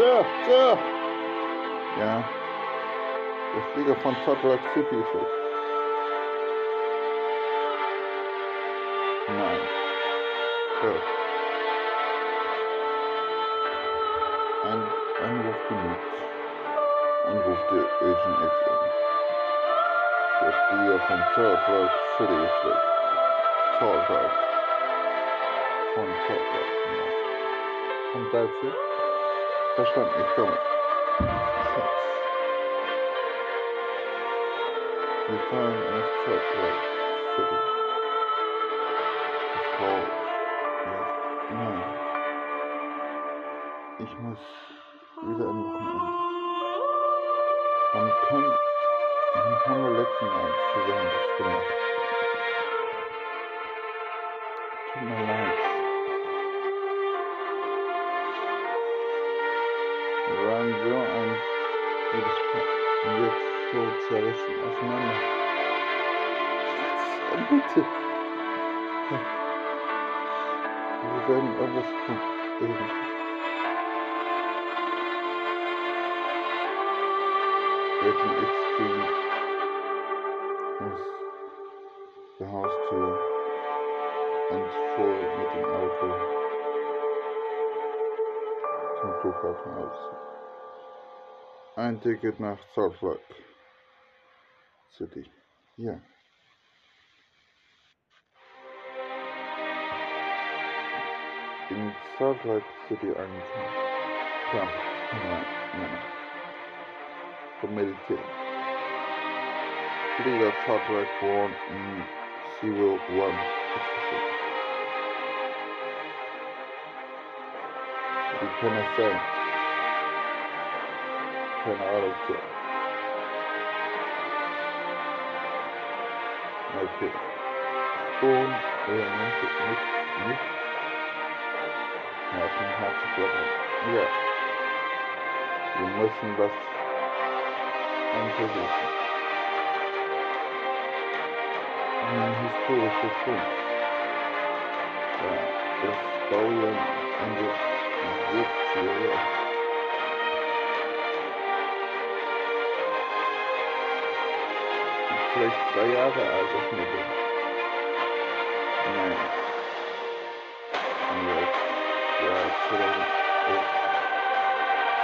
So, so. Ja. Der Flieger von Salt Lake City ist weg. Nein. So. Ein Anruf genutzt. Anruf der Agent XM. Der Flieger von Salt Lake City ist weg. Salt Lake. Lake. Ja. Von Salzig? Verstanden, ich komme. Wir fahren nach Salt Lake City. Ich brauche. Nein. Ich muss wieder am Wochenende. Man kann. Man haben wir letzten Mal zusammen das gemacht. Tut mir leid. Gutes Paar. Und jetzt so zerrissen auseinander. Schatz, bitte. Wir werden irgendwas tun. Irgendwie. Agent X ging aus der Haustür und fuhr mit dem Auto zum Flughafen aus. Ein Ticket nach Salt Lake City. Ja. In Salt Lake City angekommen. Klar. Nein, nein. Vom Militär. Flieger Salt Lake One in Zero One Extra. Wie kann das sein? Keine Ahnung. Tja. Okay. Und, äh, nicht, nicht, nicht. Ja, schon hart zu Ja. Wir müssen das untersuchen. Ein historischer Punkt. Ja, das Baujahr Ende 70er Jahre. Vielleicht zwei Jahre alt, das Modell. Nein. Und jetzt, ja, 2011.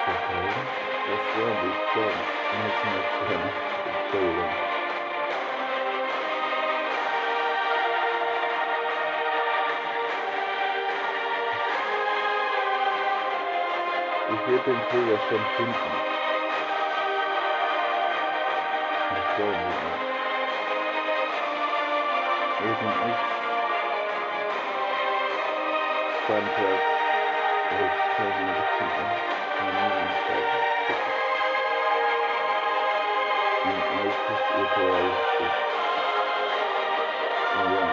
2000? Das war die, ich glaube, 1982. Entschuldigung. Ich werde den Fehler schon finden. Ich glaube nicht. Agent X fand das als quasi richtig Familienseite. Ein altes Urteil. Ja.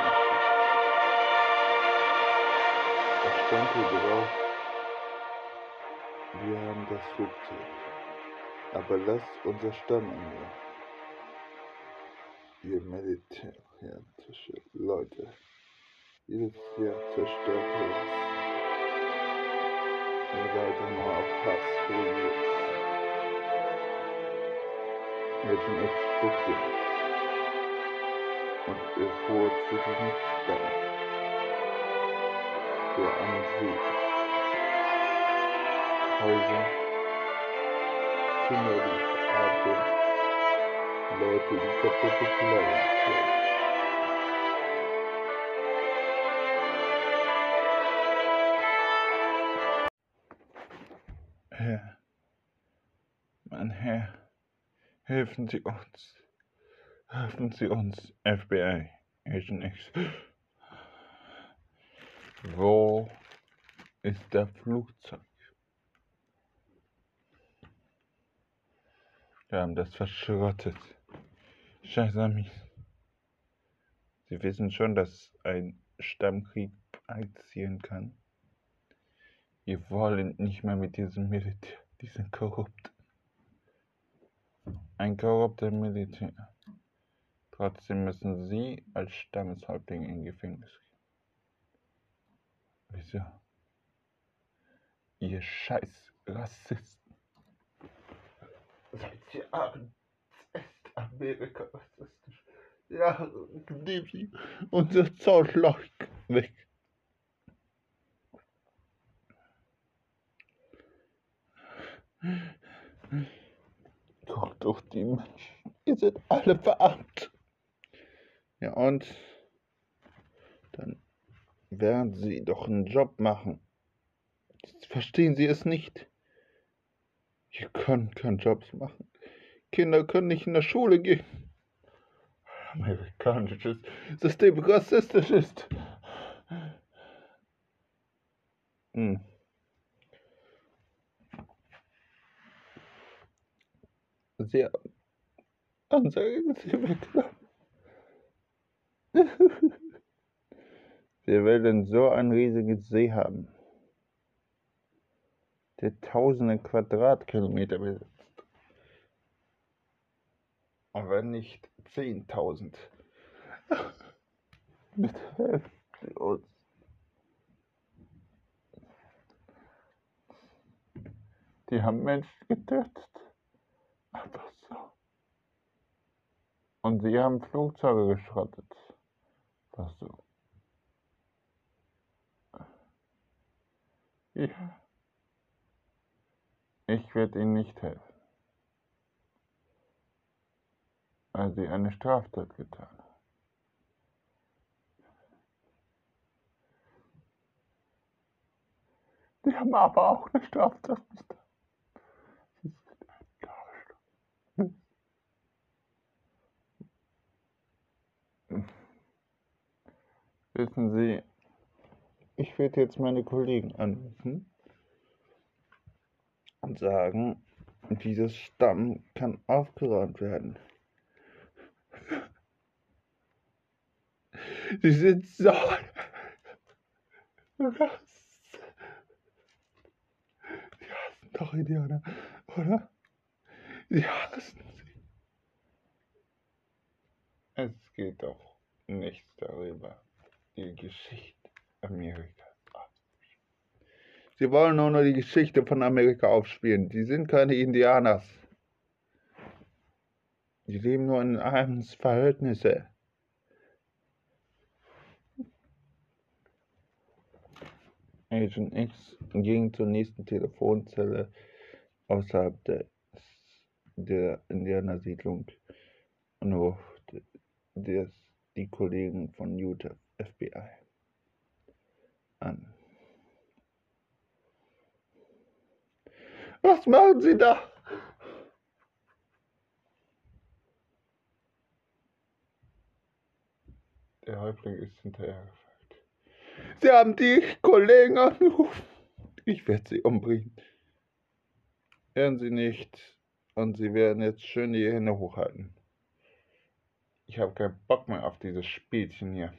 Es stand hier drauf, wir haben das Flugzeug. Aber lasst unser Stamm ändern. Ihr militärische Leute. Jedes Jahr zerstört uns. Ihr seid nur auf Hass regiert. Agent X guckte und er fuhr zu diesem Stamm, der am See Häuser, Kinder, die atmen, Leute, die kaputte tragen. Herr, mein Herr, helfen Sie uns. Helfen Sie uns, FBI, Agent X. Wo ist der Flugzeug? Wir haben das verschrottet. Mies. Sie wissen schon, dass ein Stammkrieg einziehen kann. Wir wollen nicht mehr mit diesem Militär. Die sind korrupt. Ein korrupter Militär. Trotzdem müssen Sie als Stammeshäuptling in Gefängnis gehen. Wieso? Ihr Scheiß Rassisten. Seit Jahren ist Amerika rassistisch. Ja, nehmen Sie unser Zollloch weg. Doch, doch, die Menschen, ihr seid alle verarmt. Ja, und dann werden Sie doch einen Job machen. Verstehen Sie es nicht? Wir können keine Jobs machen. Kinder können nicht in der Schule gehen. Amerikanisches System rassistisch ist. Hm. Sehr Ansage Sie weggenommen. Wer will denn so ein riesiges See haben? Der tausende Quadratkilometer besitzt. Wenn nicht zehntausend. Bitte helfen Sie uns. Die haben Menschen getötet. Einfach so. Und sie haben Flugzeuge geschrottet. Ach so. Ja. Ich werde Ihnen nicht helfen, weil Sie eine Straftat getan haben. Sie haben aber auch eine Straftat getan. Sie sind ein Arschloch. Wissen Sie, ich werde jetzt meine Kollegen anrufen und sagen, dieses Stamm kann aufgeräumt werden. Sie sind so. Was? Sie hassen doch Indianer, oder? Sie hassen sie. Es geht doch nichts darüber, die Geschichte Amerikas. Sie wollen nur, nur die Geschichte von Amerika aufspielen. Die sind keine Indianers. Die leben nur in Armensverhältnisse. Agent X ging zur nächsten Telefonzelle außerhalb des, der Indianersiedlung und ruft des, die Kollegen von Utah FBI an. Was machen Sie da? Der Häuptling ist hinterhergefragt. Sie haben die Kollegen angerufen. Ich werde sie umbringen. Hören Sie nicht. Und Sie werden jetzt schön die Hände hochhalten. Ich habe keinen Bock mehr auf dieses Spielchen hier.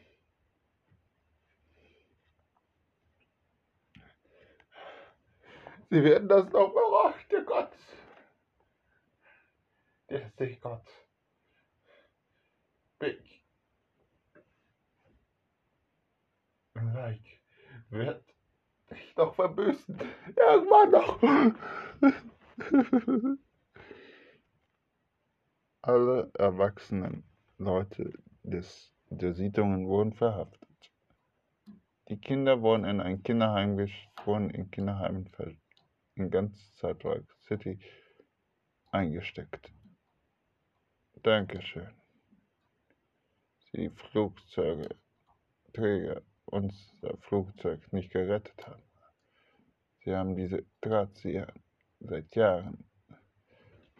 Sie werden das noch überrascht, der Gott. Der ist Gott. Big. Like wird dich noch verbüßen. Irgendwann noch. Alle erwachsenen Leute des, der Siedlungen wurden verhaftet. Die Kinder wurden in ein Kinderheim, wurden in Kinderheimen in ganz Cyberpunk City eingesteckt. Dankeschön. Sie Flugzeuge, Träger unser Flugzeug nicht gerettet haben. Sie haben diese Drahtzieher seit Jahren.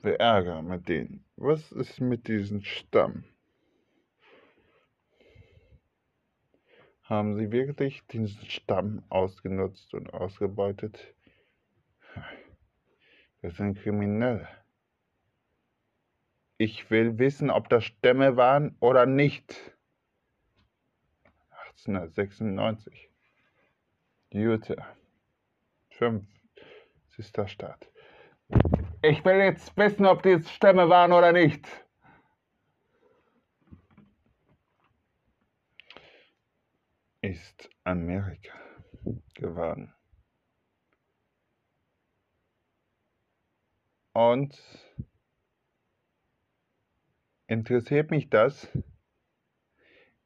Wir ärgern mit denen. Was ist mit diesem Stamm? Haben Sie wirklich diesen Stamm ausgenutzt und ausgebeutet? Das sind Kriminelle. Ich will wissen, ob das Stämme waren oder nicht. 1896. Utah. Fünf. Sister Stadt. Ich will jetzt wissen, ob die Stämme waren oder nicht. Ist Amerika geworden. Und interessiert mich das?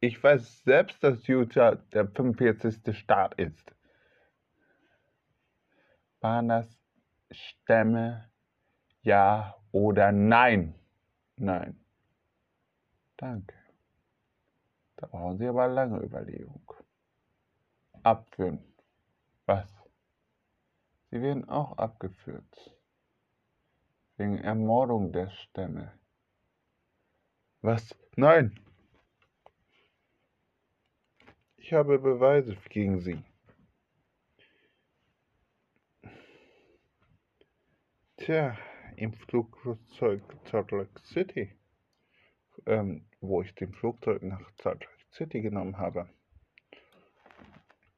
Ich weiß selbst, dass Utah der 45. Staat ist. Waren das Stämme? Ja oder nein? Nein. Danke. Da brauchen Sie aber lange Überlegung. Abführen. Was? Sie werden auch abgeführt. Wegen Ermordung der Stämme. Was? Nein! Ich habe Beweise gegen Sie. Tja, im Flugzeug Salt Lake City, ähm, wo ich den Flugzeug nach Salt Lake City genommen habe.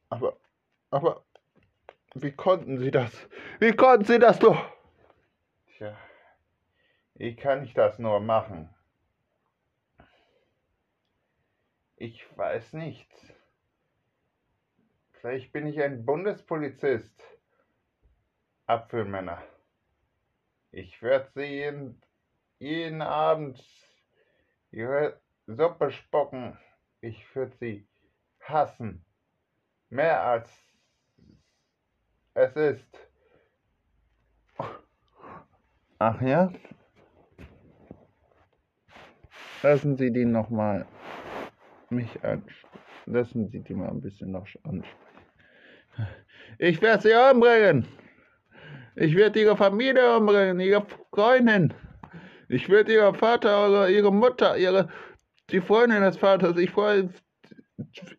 Aber, aber, wie konnten Sie das? Wie konnten Sie das nur? Tja, wie kann ich das nur machen? Ich weiß nicht. Vielleicht bin ich ein Bundespolizist. Apfelmänner. Ich werde sie jeden, jeden Abend ihre Suppe spucken. Ich würde sie hassen. Mehr als es ist. Ach ja? Lassen Sie die nochmal mich ansprechen. Lassen Sie die mal ein bisschen noch ansprechen. Ich werde sie umbringen. Ich werde ihre Familie umbringen, ihre Freundin. Ich werde ihre Vater oder ihre Mutter, ihre, die Freundin des Vaters, ich wollte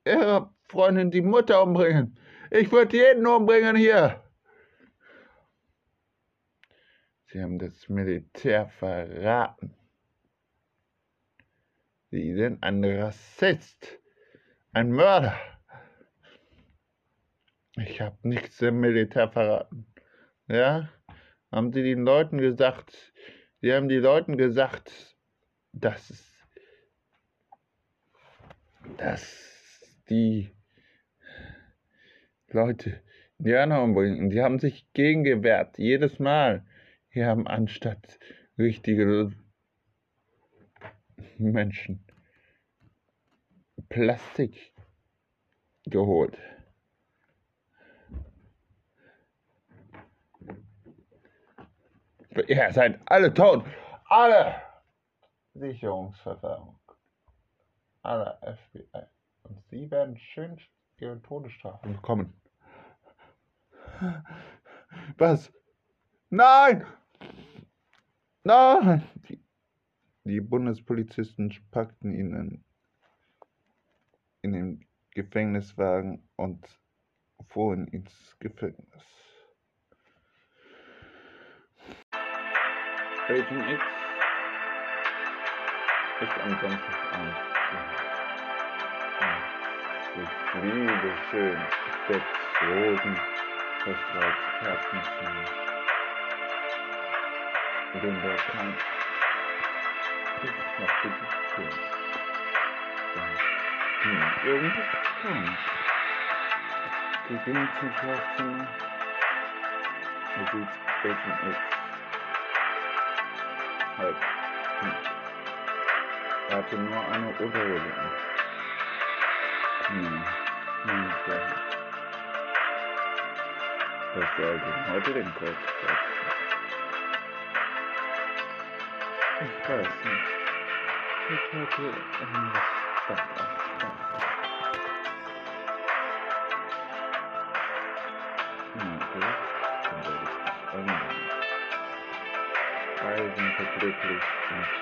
ihre Freundin, die Mutter umbringen. Ich würde jeden umbringen hier. Sie haben das Militär verraten. Sie sind ein Rassist, ein Mörder. Ich habe nichts im Militär verraten. Ja? Haben sie den Leuten gesagt, sie haben die Leuten gesagt, dass, dass die Leute Indianer umbringen. Die haben sich gegengewehrt, jedes Mal. Die haben anstatt richtige Menschen Plastik geholt. Ihr seid alle tot. Alle Sicherungsverfahren. Alle FBI. Und sie werden schön ihre Todesstrafe bekommen. Was? Nein! Nein! Die, die Bundespolizisten packten ihn in, in den Gefängniswagen und fuhren ins Gefängnis. Agent X ist am Samstagabend sich liebe schön sechs Rosen verstrahlt Kerzen zu den kann ist noch die Tür hm, irgendwas kommt gehen zum Schlafzimmer er sieht Agent X halb. Hm. Er hatte nur eine Unterhose an. Hm. Hm, so. Das sollte heute den Kurs Ich weiß nicht. Ich hatte irgendwas Thank you.